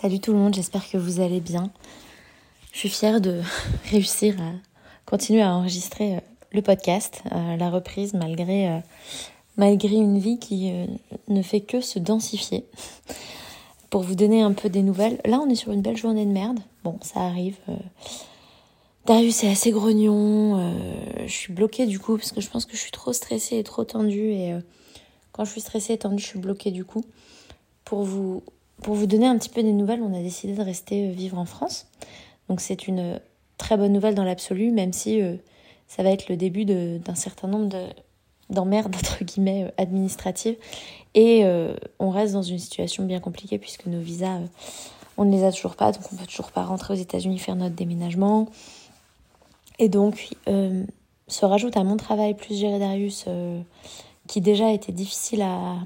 Salut tout le monde, j'espère que vous allez bien. Je suis fière de réussir à continuer à enregistrer euh, le podcast, euh, la reprise malgré, euh, malgré une vie qui ne fait que se densifier. Pour vous donner un peu des nouvelles, là on est sur une belle journée de merde. Bon, ça arrive. Darius est assez grognon. je suis bloquée du coup parce que je pense que je suis trop stressée et trop tendue. Et quand je suis stressée et tendue, je suis bloquée du coup. Pour vous pour vous donner un petit peu des nouvelles, on a décidé de rester euh, vivre en France. Donc c'est une euh, très bonne nouvelle dans l'absolu, même si euh, ça va être le début d'un certain nombre d'emmerdes, entre guillemets, administratives. Et on reste dans une situation bien compliquée puisque nos visas, on ne les a toujours pas, donc on peut toujours pas rentrer aux États-Unis faire notre déménagement. Et donc, se rajoute à mon travail plus gérer Darius qui déjà était difficile à,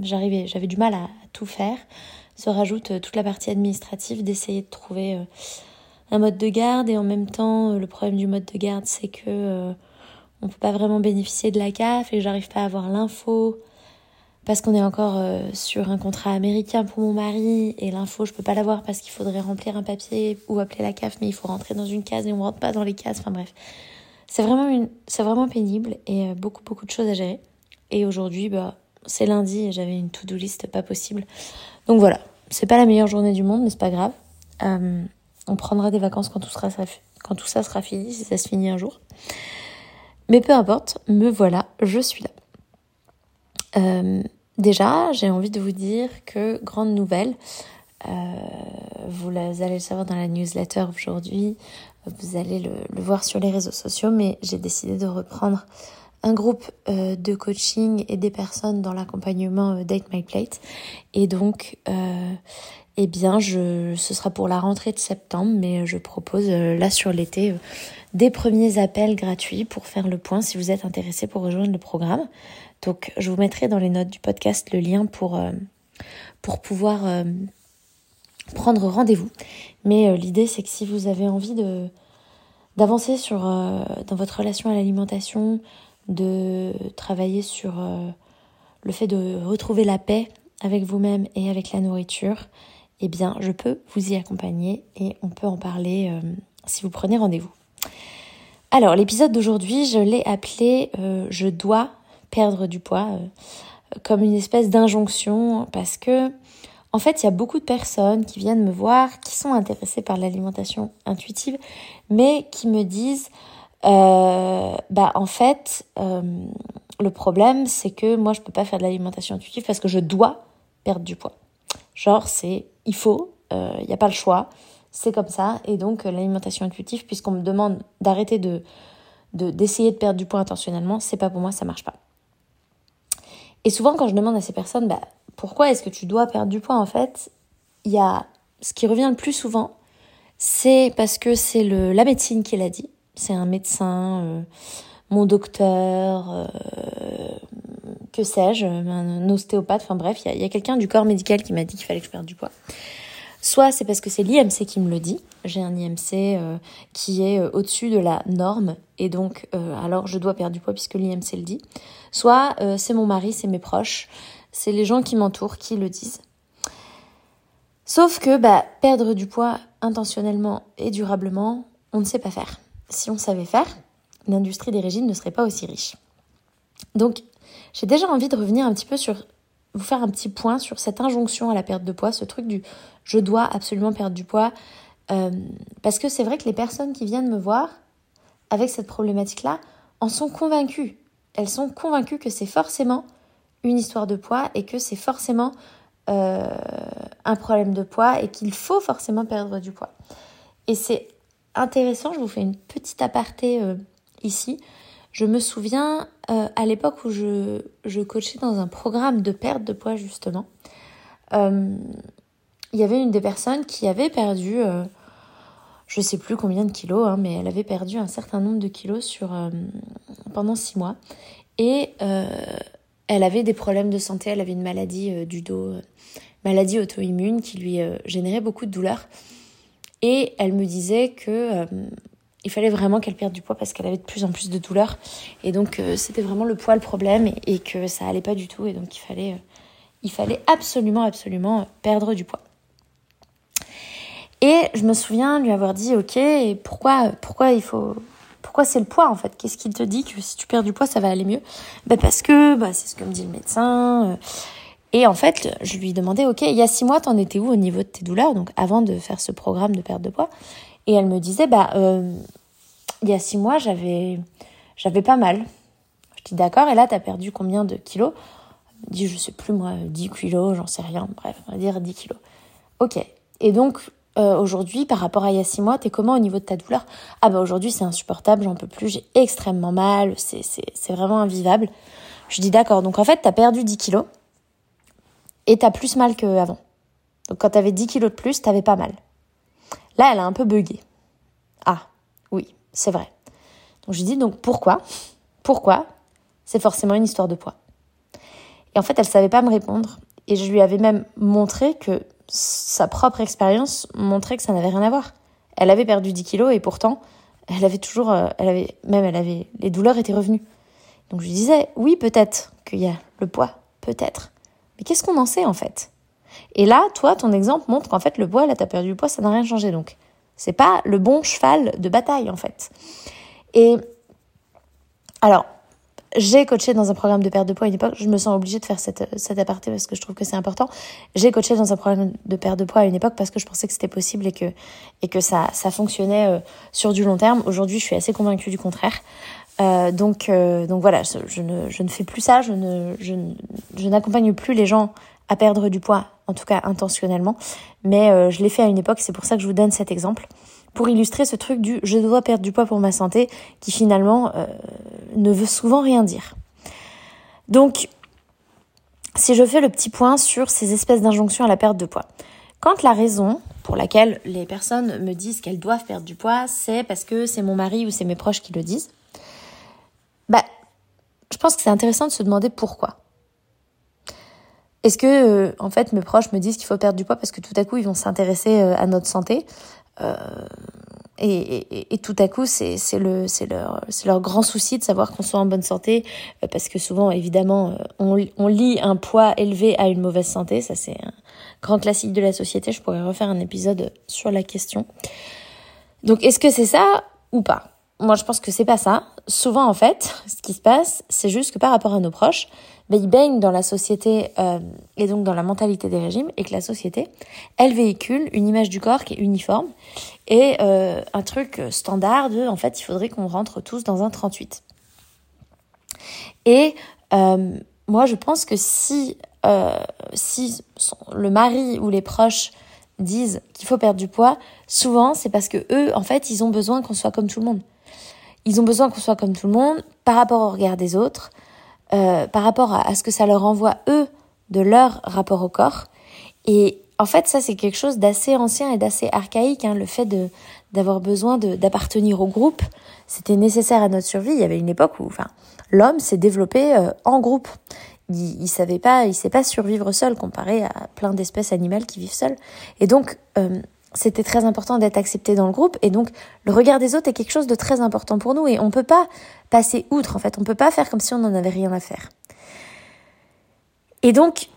j'arrivais, j'avais du mal à, tout faire, se rajoute euh, toute la partie administrative d'essayer de trouver euh, un mode de garde et en même temps euh, le problème du mode de garde c'est que on peut pas vraiment bénéficier de la CAF et j'arrive pas à avoir l'info parce qu'on est encore sur un contrat américain pour mon mari et l'info je peux pas l'avoir parce qu'il faudrait remplir un papier ou appeler la CAF mais il faut rentrer dans une case et on rentre pas dans les cases. Enfin bref c'est vraiment, une, vraiment pénible et euh, beaucoup, beaucoup de choses à gérer. Et aujourd'hui, bah, c'est lundi et j'avais une to-do list pas possible. Donc voilà, c'est pas la meilleure journée du monde, mais c'est pas grave. Euh, on prendra des vacances quand tout, sera, quand tout ça sera fini, si ça se finit un jour. Mais peu importe, me voilà, je suis là. Euh, déjà, j'ai envie de vous dire que, grande nouvelle, vous allez le savoir dans la newsletter aujourd'hui, vous allez le, voir sur les réseaux sociaux, mais j'ai décidé de reprendre un groupe euh, de coaching et des personnes dans l'accompagnement euh, Date My Plate. Et donc, euh, eh bien, ce sera pour la rentrée de septembre, mais je propose là sur l'été des premiers appels gratuits pour faire le point si vous êtes intéressé pour rejoindre le programme. Donc, je vous mettrai dans les notes du podcast le lien pour, pour pouvoir prendre rendez-vous. Mais euh, l'idée, c'est que si vous avez envie d'avancer sur euh, dans votre relation à l'alimentation, de travailler sur euh, le fait de retrouver la paix avec vous-même et avec la nourriture, eh bien, je peux vous y accompagner et on peut en parler si vous prenez rendez-vous. Alors, l'épisode d'aujourd'hui, je l'ai appelé Je dois perdre du poids, comme une espèce d'injonction, parce que en fait, il y a beaucoup de personnes qui viennent me voir, qui sont intéressées par l'alimentation intuitive, mais qui me disent, euh, bah en fait, euh, le problème, c'est que moi, je peux pas faire de l'alimentation intuitive parce que je dois perdre du poids. Genre, c'est il faut, il euh, n'y a pas le choix, c'est comme ça. Et donc, l'alimentation intuitive, puisqu'on me demande d'arrêter de d'essayer de, perdre du poids intentionnellement, c'est pas pour moi, ça marche pas. Et souvent, quand je demande à ces personnes, bah, pourquoi est-ce que tu dois perdre du poids en fait Il y a ce qui revient le plus souvent, c'est parce que c'est le la médecine qui l'a dit. C'est un médecin, euh, mon docteur, euh, que sais-je, un ostéopathe, enfin bref, il y a, quelqu'un du corps médical qui m'a dit qu'il fallait que je perde du poids. Soit c'est parce que c'est l'IMC qui me le dit. J'ai un IMC euh, qui est au-dessus de la norme et donc alors je dois perdre du poids puisque l'IMC le dit. Soit c'est mon mari, c'est mes proches, c'est les gens qui m'entourent qui le disent. Sauf que bah, perdre du poids intentionnellement et durablement, on ne sait pas faire. Si on savait faire, l'industrie des régimes ne serait pas aussi riche. Donc, j'ai déjà envie de revenir un petit peu sur vous faire un petit point sur cette injonction à la perte de poids, ce truc du je dois absolument perdre du poids. Euh, parce que c'est vrai que les personnes qui viennent me voir avec cette problématique-là en sont convaincues. Elles sont convaincues que c'est forcément une histoire de poids et que c'est forcément euh, un problème de poids et qu'il faut forcément perdre du poids. Et c'est intéressant, je vous fais une petite aparté euh, ici. Je me souviens euh, à l'époque où je, je, coachais dans un programme de perte de poids justement, euh, il y avait une des personnes qui avait perdu, euh, je sais plus combien de kilos, hein, mais elle avait perdu un certain nombre de kilos sur, pendant six mois. Et elle avait des problèmes de santé, elle avait une maladie du dos, maladie auto-immune qui lui générait beaucoup de douleurs. Et elle me disait que il fallait vraiment qu'elle perde du poids parce qu'elle avait de plus en plus de douleurs. Et donc, euh, c'était vraiment le poids le problème et, que ça allait pas du tout. Et donc, il fallait, euh, il fallait absolument, absolument perdre du poids. Et je me souviens lui avoir dit, ok, pourquoi, pourquoi il faut, pourquoi c'est le poids en fait? Qu'est-ce qu'il te dit que si tu perds du poids, ça va aller mieux? Ben Parce que bah, c'est ce que me dit le médecin. Euh. Et en fait, je lui demandais, ok, il y a six mois, t'en étais où au niveau de tes douleurs? Donc, avant de faire ce programme de perte de poids. Et elle me disait, bah, euh, il y a six mois, j'avais, j'avais pas mal. Je dis d'accord, et là, t'as perdu combien de kilos? Elle me dit, je sais plus moi, 10 kilos, j'en sais rien, bref, on va dire 10 kilos. Ok. Et donc, euh, aujourd'hui, par rapport à il y a six mois, t'es comment au niveau de ta douleur? Ah bah aujourd'hui, c'est insupportable, j'en peux plus, j'ai extrêmement mal, c'est, c'est, c'est vraiment invivable. Je dis d'accord, donc en fait, t'as perdu 10 kilos et t'as plus mal qu'avant. Donc quand t'avais 10 kilos de plus, t'avais pas mal. Là, elle a un peu bugué. Ah, oui, c'est vrai. Donc je lui dis donc pourquoi? Pourquoi? C'est forcément une histoire de poids. Et en fait, elle savait pas me répondre. Et je lui avais même montré que sa propre expérience montrait que ça n'avait rien à voir. Elle avait perdu 10 kilos et pourtant, elle avait toujours, euh, elle avait, même elle avait, les douleurs étaient revenues. Donc je lui disais, oui, peut-être qu'il y a le poids, peut-être. Mais qu'est-ce qu'on en sait en fait? Et là, toi, ton exemple montre qu'en fait, le poids, là, t'as perdu du poids, ça n'a rien changé. Donc, c'est pas le bon cheval de bataille, en fait. Et alors, j'ai coaché dans un programme de perte de poids à une époque. Je me sens obligée de faire cette, cette aparté parce que je trouve que c'est important. J'ai coaché dans un programme de perte de poids à une époque parce que je pensais que c'était possible et que, et que ça, ça fonctionnait euh, sur du long terme. Aujourd'hui, je suis assez convaincue du contraire. Euh, donc, euh, donc voilà, je, ne, je ne fais plus ça. Je ne, je n'accompagne plus les gens à perdre du poids, en tout cas intentionnellement. Mais euh, je l'ai fait à une époque, c'est pour ça que je vous donne cet exemple. Pour illustrer ce truc du je dois perdre du poids pour ma santé, qui finalement euh, ne veut souvent rien dire. Donc, si je fais le petit point sur ces espèces d'injonctions à la perte de poids. Quand la raison pour laquelle les personnes me disent qu'elles doivent perdre du poids, c'est parce que c'est mon mari ou c'est mes proches qui le disent, bah, je pense que c'est intéressant de se demander pourquoi. Est-ce que, euh, en fait, mes proches me disent qu'il faut perdre du poids parce que tout à coup, ils vont s'intéresser euh, à notre santé euh, et, et, et, tout à coup, c'est le, leur, leur grand souci de savoir qu'on soit en bonne santé, parce que souvent, évidemment, on, on lie un poids élevé à une mauvaise santé. Ça, c'est un grand classique de la société. Je pourrais refaire un épisode sur la question. Donc, est-ce que c'est ça ou pas? Moi, je pense que c'est pas ça. Souvent, en fait, ce qui se passe, c'est juste que par rapport à nos proches, ben, ils baignent dans la société euh, et donc dans la mentalité des régimes et que la société, elle véhicule une image du corps qui est uniforme et euh, un truc standard de, en fait, il faudrait qu'on rentre tous dans un 38. Et euh, moi, je pense que si, si le mari ou les proches disent qu'il faut perdre du poids, souvent c'est parce que eux, en fait, ils ont besoin qu'on soit comme tout le monde. Ils ont besoin qu'on soit comme tout le monde par rapport au regard des autres, euh, par rapport à, ce que ça leur envoie eux de leur rapport au corps. Et en fait, ça c'est quelque chose d'assez ancien et d'assez archaïque. Hein, le fait d'avoir besoin d'appartenir au groupe, c'était nécessaire à notre survie. Il y avait une époque où, l'homme s'est développé euh, en groupe. Il, il savait pas, il sait pas survivre seul comparé à plein d'espèces animales qui vivent seules. Et donc, euh, c'était très important d'être accepté dans le groupe et donc le regard des autres est quelque chose de très important pour nous et on peut pas passer outre en fait, on peut pas faire comme si on n'en avait rien à faire. Et donc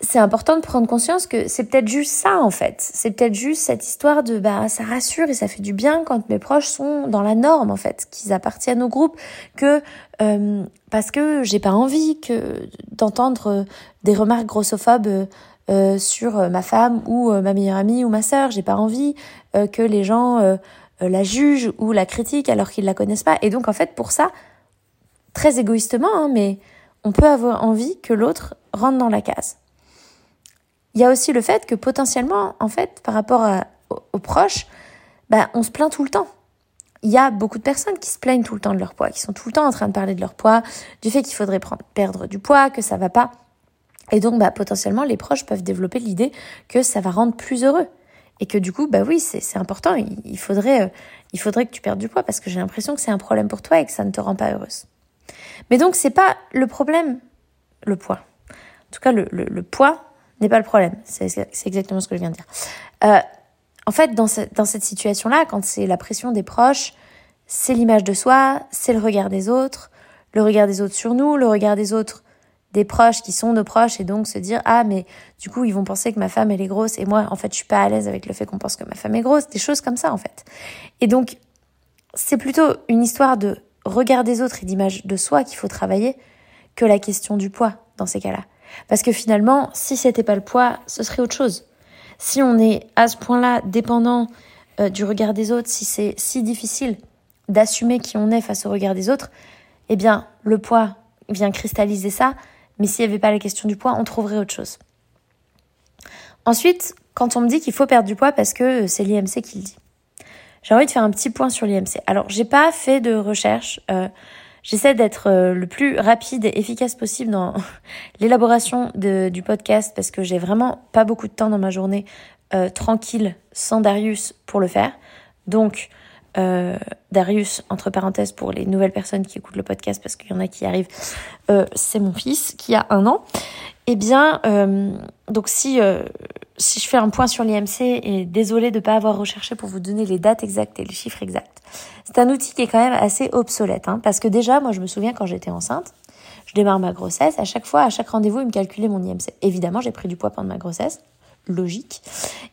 c'est important de prendre conscience que c'est peut-être juste ça en fait. C'est peut-être juste cette histoire de bah ça rassure et ça fait du bien quand mes proches sont dans la norme en fait, qu'ils appartiennent au groupe, que euh, parce que j'ai pas envie que d'entendre des remarques grossophobes euh, sur ma femme ou euh, ma meilleure amie ou ma sœur. J'ai pas envie euh, que les gens euh, la jugent ou la critiquent alors qu'ils la connaissent pas. Et donc en fait pour ça, très égoïstement, hein, mais on peut avoir envie que l'autre rentre dans la case. Il y a aussi le fait que potentiellement, en fait, par rapport aux, proches, bah, on se plaint tout le temps. Il y a beaucoup de personnes qui se plaignent tout le temps de leur poids, qui sont tout le temps en train de parler de leur poids, du fait qu'il faudrait prendre, perdre du poids, que ça va pas. Et donc, bah, potentiellement, les proches peuvent développer l'idée que ça va rendre plus heureux. Et que du coup, bah oui, c'est important. Il, faudrait, euh, il faudrait que tu perdes du poids parce que j'ai l'impression que c'est un problème pour toi et que ça ne te rend pas heureuse. Mais donc, c'est pas le problème, le poids. En tout cas, le, le, le poids n'est pas le problème. C'est exactement ce que je viens de dire. Euh, en fait, dans, dans cette situation-là, quand c'est la pression des proches, c'est l'image de soi, c'est le regard des autres, le regard des autres sur nous, le regard des autres des proches qui sont nos proches et donc se dire ah mais du coup ils vont penser que ma femme elle est grosse et moi en fait je suis pas à l'aise avec le fait qu'on pense que ma femme est grosse des choses comme ça en fait et donc c'est plutôt une histoire de regard des autres et d'image de soi qu'il faut travailler que la question du poids dans ces cas-là parce que finalement, si c'était pas le poids, ce serait autre chose. Si on est à ce point-là dépendant euh, du regard des autres, si c'est si difficile d'assumer qui on est face au regard des autres, eh bien, le poids vient cristalliser ça. Mais s'il n'y avait pas la question du poids, on trouverait autre chose. Ensuite, quand on me dit qu'il faut perdre du poids parce que c'est l'IMC qui le dit, j'ai envie de faire un petit point sur l'IMC. Alors, j'ai pas fait de recherche. Euh, J'essaie d'être euh, le plus rapide et efficace possible dans l'élaboration du podcast parce que j'ai vraiment pas beaucoup de temps dans ma journée euh, tranquille sans Darius pour le faire. Donc, euh, Darius, entre parenthèses, pour les nouvelles personnes qui écoutent le podcast, parce qu'il y en a qui arrivent, euh, c'est mon fils qui a un an. Eh bien, euh, donc si si je fais un point sur l'IMC, et désolé de ne pas avoir recherché pour vous donner les dates exactes et les chiffres exacts, c'est un outil qui est quand même assez obsolète, hein, parce que déjà, moi, je me souviens quand j'étais enceinte, je démarre ma grossesse, à chaque fois, à chaque rendez-vous, il me calculait mon IMC. Évidemment, j'ai pris du poids pendant ma grossesse, logique.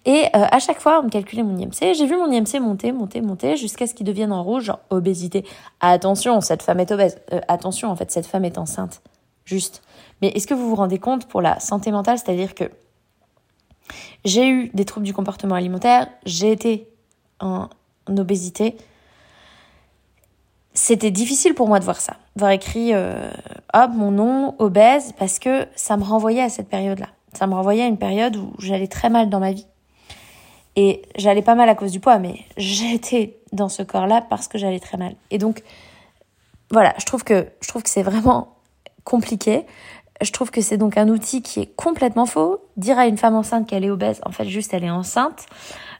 Et euh, à chaque fois, on me calculait mon IMC. J'ai vu mon IMC monter, monter, monter, jusqu'à ce qu'il devienne en rouge, obésité. Attention, cette femme est obèse. Euh, attention, en fait, cette femme est enceinte. Juste. Mais est-ce que vous vous rendez compte pour la santé mentale, c'est-à-dire que j'ai eu des troubles du comportement alimentaire, j'ai été en, obésité. C'était difficile pour moi de voir ça, voir écrit euh, hop mon nom obèse parce que ça me renvoyait à cette période-là. Ça me renvoyait à une période où j'allais très mal dans ma vie. Et j'allais pas mal à cause du poids, mais j'étais dans ce corps-là parce que j'allais très mal. Et donc, voilà, je trouve que, je trouve que c'est vraiment compliqué. Je trouve que c'est donc un outil qui est complètement faux. Dire à une femme enceinte qu'elle est obèse, en fait, juste elle est enceinte.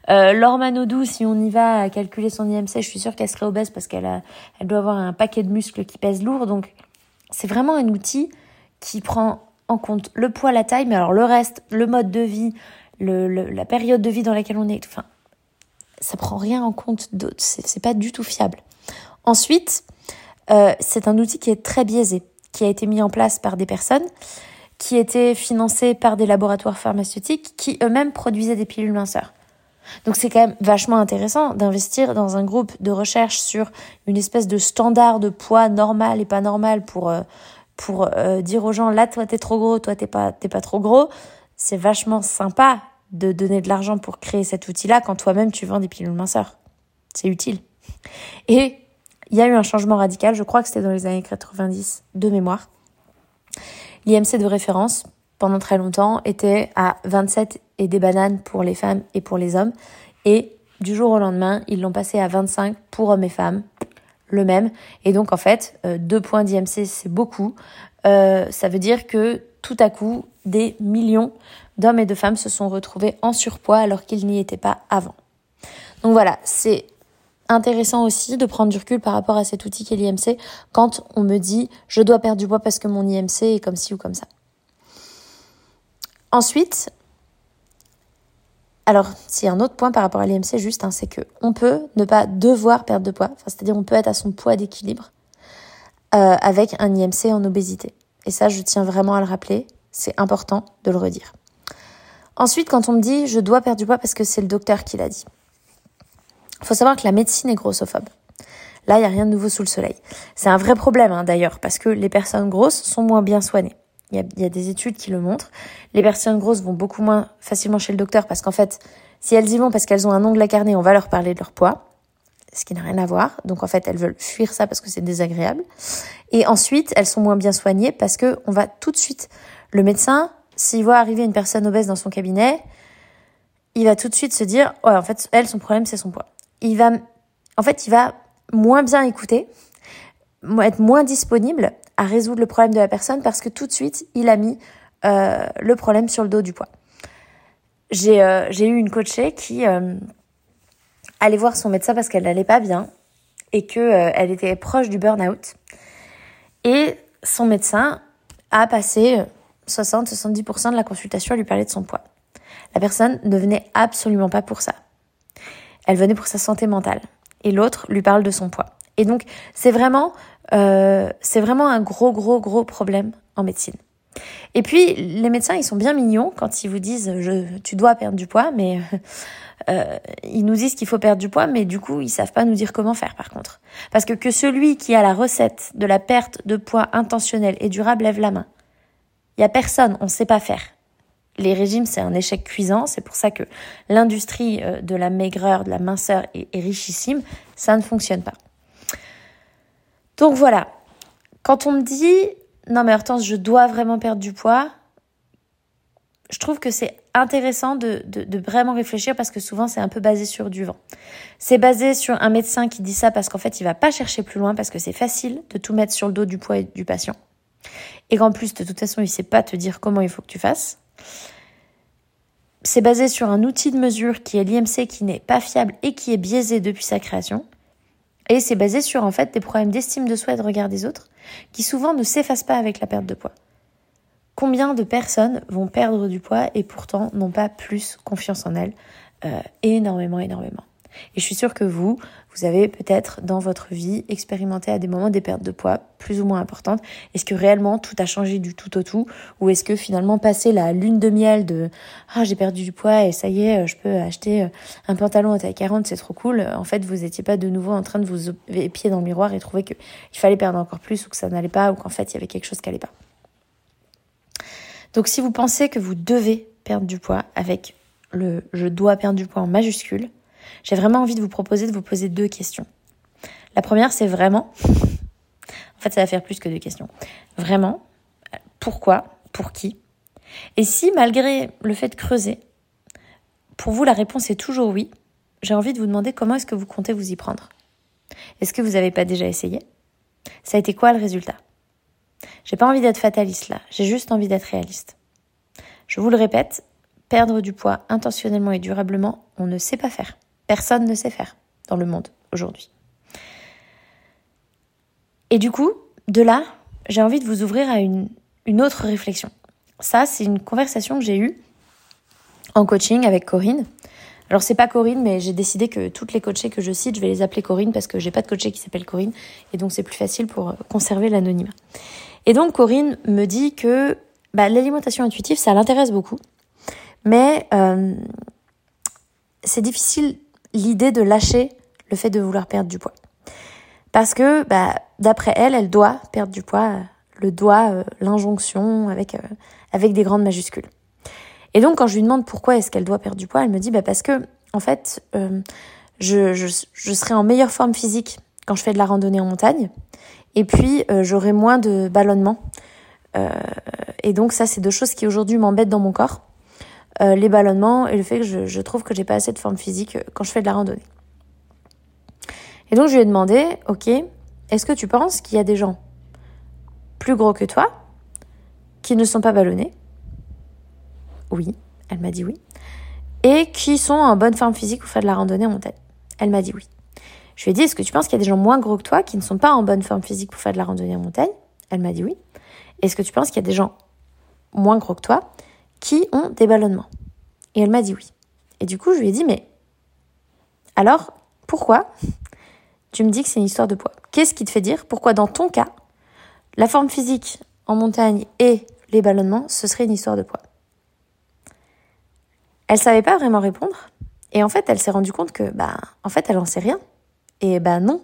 Euh, Laure Manodou, si on y va à calculer son IMC, je suis sûre qu'elle serait obèse parce qu'elle elle doit avoir un paquet de muscles qui pèsent lourd. Donc, c'est vraiment un outil qui prend compte le poids, la taille, mais alors le reste, le mode de vie, la période de vie dans laquelle on est, enfin, ça prend rien en compte d'autre. C'est pas du tout fiable. Ensuite, euh, c'est un outil qui est très biaisé qui a été mis en place par des personnes qui étaient financées par des laboratoires pharmaceutiques qui eux-mêmes produisaient des pilules minceurs. Donc c'est quand même vachement intéressant d'investir dans un groupe de recherche sur une espèce de standard de poids normal et pas normal pour euh, pour euh, dire aux gens là toi t'es trop gros, toi t'es pas t'es pas trop gros. C'est vachement sympa de donner de l'argent pour créer cet outil-là quand toi-même tu vends des pilules minceurs. C'est utile. Et il y a eu un changement radical, je crois que c'était dans les années 90 de mémoire. L'IMC de référence, pendant très longtemps, était à 27 et des bananes pour les femmes et pour les hommes. Et du jour au lendemain, ils l'ont passé à 25 pour hommes et femmes, le même. Et donc en fait, euh, deux points d'IMC, c'est beaucoup. Euh, ça veut dire que tout à coup, des millions d'hommes et de femmes se sont retrouvés en surpoids alors qu'ils n'y étaient pas avant. Donc voilà, c'est intéressant aussi de prendre du recul par rapport à cet outil qu'est l'IMC quand on me dit je dois perdre du poids parce que mon IMC est comme ci ou comme ça. Ensuite, alors c'est un autre point par rapport à l'IMC juste, hein, c'est que on peut ne pas devoir perdre de poids, c'est-à-dire on peut être à son poids d'équilibre euh, avec un IMC en obésité. Et ça, je tiens vraiment à le rappeler, c'est important de le redire. Ensuite, quand on me dit je dois perdre du poids parce que c'est le docteur qui l'a dit. Il faut savoir que la médecine est grossophobe. Là, il n'y a rien de nouveau sous le soleil. C'est un vrai problème hein, d'ailleurs, parce que les personnes grosses sont moins bien soignées. Il y, a, des études qui le montrent. Les personnes grosses vont beaucoup moins facilement chez le docteur parce qu'en fait, si elles y vont parce qu'elles ont un ongle carnet, on va leur parler de leur poids, ce qui n'a rien à voir. Donc en fait, elles veulent fuir ça parce que c'est désagréable. Et ensuite, elles sont moins bien soignées parce que on va tout de suite, le médecin, s'il voit arriver une personne obèse dans son cabinet, il va tout de suite se dire, ouais, en fait, elle, son problème, c'est son poids. Il va, en fait, il va moins bien écouter, être moins disponible à résoudre le problème de la personne parce que tout de suite, il a mis euh, le problème sur le dos du poids. J'ai euh, eu une coachée qui euh, allait voir son médecin parce qu'elle n'allait pas bien et que euh, elle était proche du burn-out. Et son médecin a passé 60-70% de la consultation à lui parler de son poids. La personne ne venait absolument pas pour ça. Elle venait pour sa santé mentale. Et l'autre lui parle de son poids. Et donc, c'est vraiment, euh, c'est vraiment un gros, gros, gros problème en médecine. Et puis, les médecins, ils sont bien mignons quand ils vous disent, je, tu dois perdre du poids, mais euh, ils nous disent qu'il faut perdre du poids, mais du coup, ils savent pas nous dire comment faire, par contre. Parce que que celui qui a la recette de la perte de poids intentionnelle et durable lève la main. Il y a personne, on sait pas faire les régimes, c'est un échec cuisant. C'est pour ça que l'industrie euh, de la maigreur, de la minceur est, richissime. Ça ne fonctionne pas. Donc voilà. Quand on me dit, non mais Hortense, je dois vraiment perdre du poids, je trouve que c'est intéressant de, vraiment réfléchir parce que souvent c'est un peu basé sur du vent. C'est basé sur un médecin qui dit ça parce qu'en fait il va pas chercher plus loin parce que c'est facile de tout mettre sur le dos du poids du patient. Et qu'en plus de toute façon il sait pas te dire comment il faut que tu fasses. C'est basé sur un outil de mesure qui est l'IMC qui n'est pas fiable et qui est biaisé depuis sa création. Et c'est basé sur en fait des problèmes d'estime de soi et de regard des autres qui souvent ne s'effacent pas avec la perte de poids. Combien de personnes vont perdre du poids et pourtant n'ont pas plus confiance en elles euh, Énormément, énormément. Et je suis sûre que vous, vous avez peut-être dans votre vie expérimenté à des moments des pertes de poids plus ou moins importantes. Est-ce que réellement tout a changé du tout au tout Ou est-ce que finalement passer la lune de miel de « Ah, j'ai perdu du poids et ça y est, je peux acheter un pantalon à taille 40, c'est trop cool », en fait, vous n'étiez pas de nouveau en train de vous épier dans le miroir et trouver qu'il fallait perdre encore plus ou que ça n'allait pas ou qu'en fait, il y avait quelque chose qui n'allait pas. Donc si vous pensez que vous devez perdre du poids avec le « je dois perdre du poids » en majuscule, j'ai vraiment envie de vous proposer de vous poser deux questions. La première, c'est vraiment, en fait, ça va faire plus que deux questions. Vraiment, pourquoi, pour qui? Et si, malgré le fait de creuser, pour vous, la réponse est toujours oui, j'ai envie de vous demander comment est-ce que vous comptez vous y prendre. Est-ce que vous n'avez pas déjà essayé? Ça a été quoi le résultat? J'ai pas envie d'être fataliste là, j'ai juste envie d'être réaliste. Je vous le répète, perdre du poids intentionnellement et durablement, on ne sait pas faire. Personne ne sait faire dans le monde aujourd'hui. Et du coup, de là, j'ai envie de vous ouvrir à une, autre réflexion. Ça, c'est une conversation que j'ai eue en coaching avec Corinne. Alors c'est pas Corinne, mais j'ai décidé que toutes les coachées que je cite, je vais les appeler Corinne parce que j'ai pas de coachée qui s'appelle Corinne et donc c'est plus facile pour conserver l'anonymat. Et donc Corinne me dit que bah, l'alimentation intuitive, ça l'intéresse beaucoup, mais euh, c'est difficile l'idée de lâcher le fait de vouloir perdre du poids. Parce que, bah, d'après elle, elle doit perdre du poids, le doigt, euh, l'injonction, avec, euh, avec des grandes majuscules. Et donc, quand je lui demande pourquoi est-ce qu'elle doit perdre du poids, elle me dit, bah, parce que, en fait, euh, je, je, je serai en meilleure forme physique quand je fais de la randonnée en montagne, et puis j'aurai moins de ballonnement. et donc, ça, c'est deux choses qui aujourd'hui m'embêtent dans mon corps. Euh, les ballonnements et le fait que je, trouve que j'ai pas assez de forme physique quand je fais de la randonnée. Et donc je lui ai demandé, ok, est-ce que tu penses qu'il y a des gens plus gros que toi qui ne sont pas ballonnés? Oui, elle m'a dit oui. Et qui sont en bonne forme physique pour faire de la randonnée en montagne? Elle m'a dit oui. Je lui ai dit, est-ce que tu penses qu'il y a des gens moins gros que toi qui ne sont pas en bonne forme physique pour faire de la randonnée en montagne? Elle m'a dit oui. Est-ce que tu penses qu'il y a des gens moins gros que toi qui ont des ballonnements Et elle m'a dit oui. Et du coup, je lui ai dit, mais alors, pourquoi tu me dis que c'est une histoire de poids? Qu'est-ce qui te fait dire? Pourquoi dans ton cas, la forme physique en montagne et les ballonnements, ce serait une histoire de poids? Elle savait pas vraiment répondre. Et en fait, elle s'est rendue compte que, bah, en fait, elle en sait rien. Et bah non.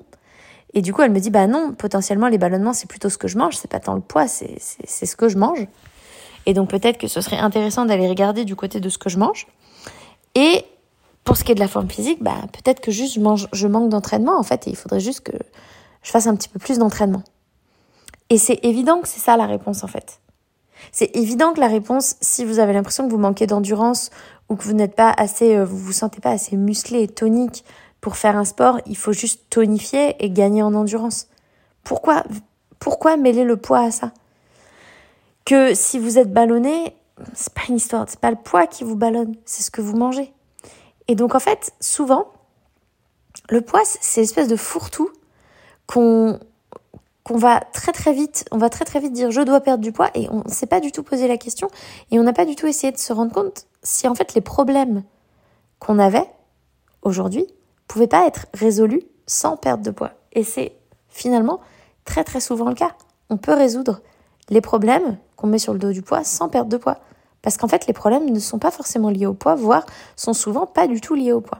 Et du coup, elle me dit, bah non, potentiellement, les ballonnements, c'est plutôt ce que je mange, c'est pas tant le poids, c'est ce que je mange. Et donc, peut-être que ce serait intéressant d'aller regarder du côté de ce que je mange. Et pour ce qui est de la forme physique, bah, peut-être que juste je, mange, je manque d'entraînement, en fait, et il faudrait juste que je fasse un petit peu plus d'entraînement. Et c'est évident que c'est ça la réponse, en fait. C'est évident que la réponse, si vous avez l'impression que vous manquez d'endurance ou que vous n'êtes pas assez, euh, vous vous sentez pas assez musclé et tonique pour faire un sport, il faut juste tonifier et gagner en endurance. Pourquoi, pourquoi mêler le poids à ça? Que si vous êtes ballonné, c'est pas une histoire, c'est pas le poids qui vous ballonne, c'est ce que vous mangez. Et donc en fait, souvent, le poids, c'est l'espèce de fourre-tout qu'on va très très vite, on va très très vite dire je dois perdre du poids et on ne s'est pas du tout posé la question et on n'a pas du tout essayé de se rendre compte si en fait les problèmes qu'on avait aujourd'hui pouvaient pas être résolus sans perte de poids. Et c'est finalement très très souvent le cas. On peut résoudre les problèmes qu'on met sur le dos du poids sans perte de poids. Parce qu'en fait, les problèmes ne sont pas forcément liés au poids, voire sont souvent pas du tout liés au poids.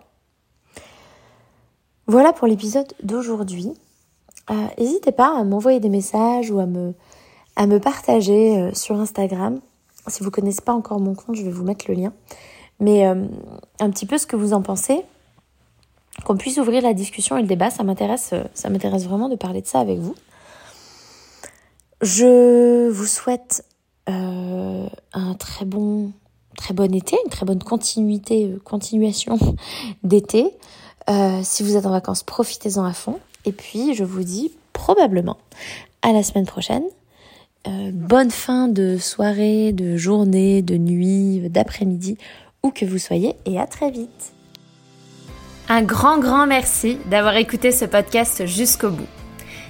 Voilà pour l'épisode d'aujourd'hui. Euh, n'hésitez pas à m'envoyer des messages ou à me, partager euh, sur Instagram. Si vous connaissez pas encore mon compte, je vais vous mettre le lien. Mais euh, un petit peu ce que vous en pensez, qu'on puisse ouvrir la discussion et le débat, ça m'intéresse vraiment de parler de ça avec vous. Je vous souhaite un très bon, très bon été, une très bonne continuité, continuation d'été. si vous êtes en vacances, profitez-en à fond. Et puis, je vous dis probablement à la semaine prochaine. Euh, bonne fin de soirée, de journée, de nuit, d'après-midi, où que vous soyez, et à très vite. Un grand, grand merci d'avoir écouté ce podcast jusqu'au bout.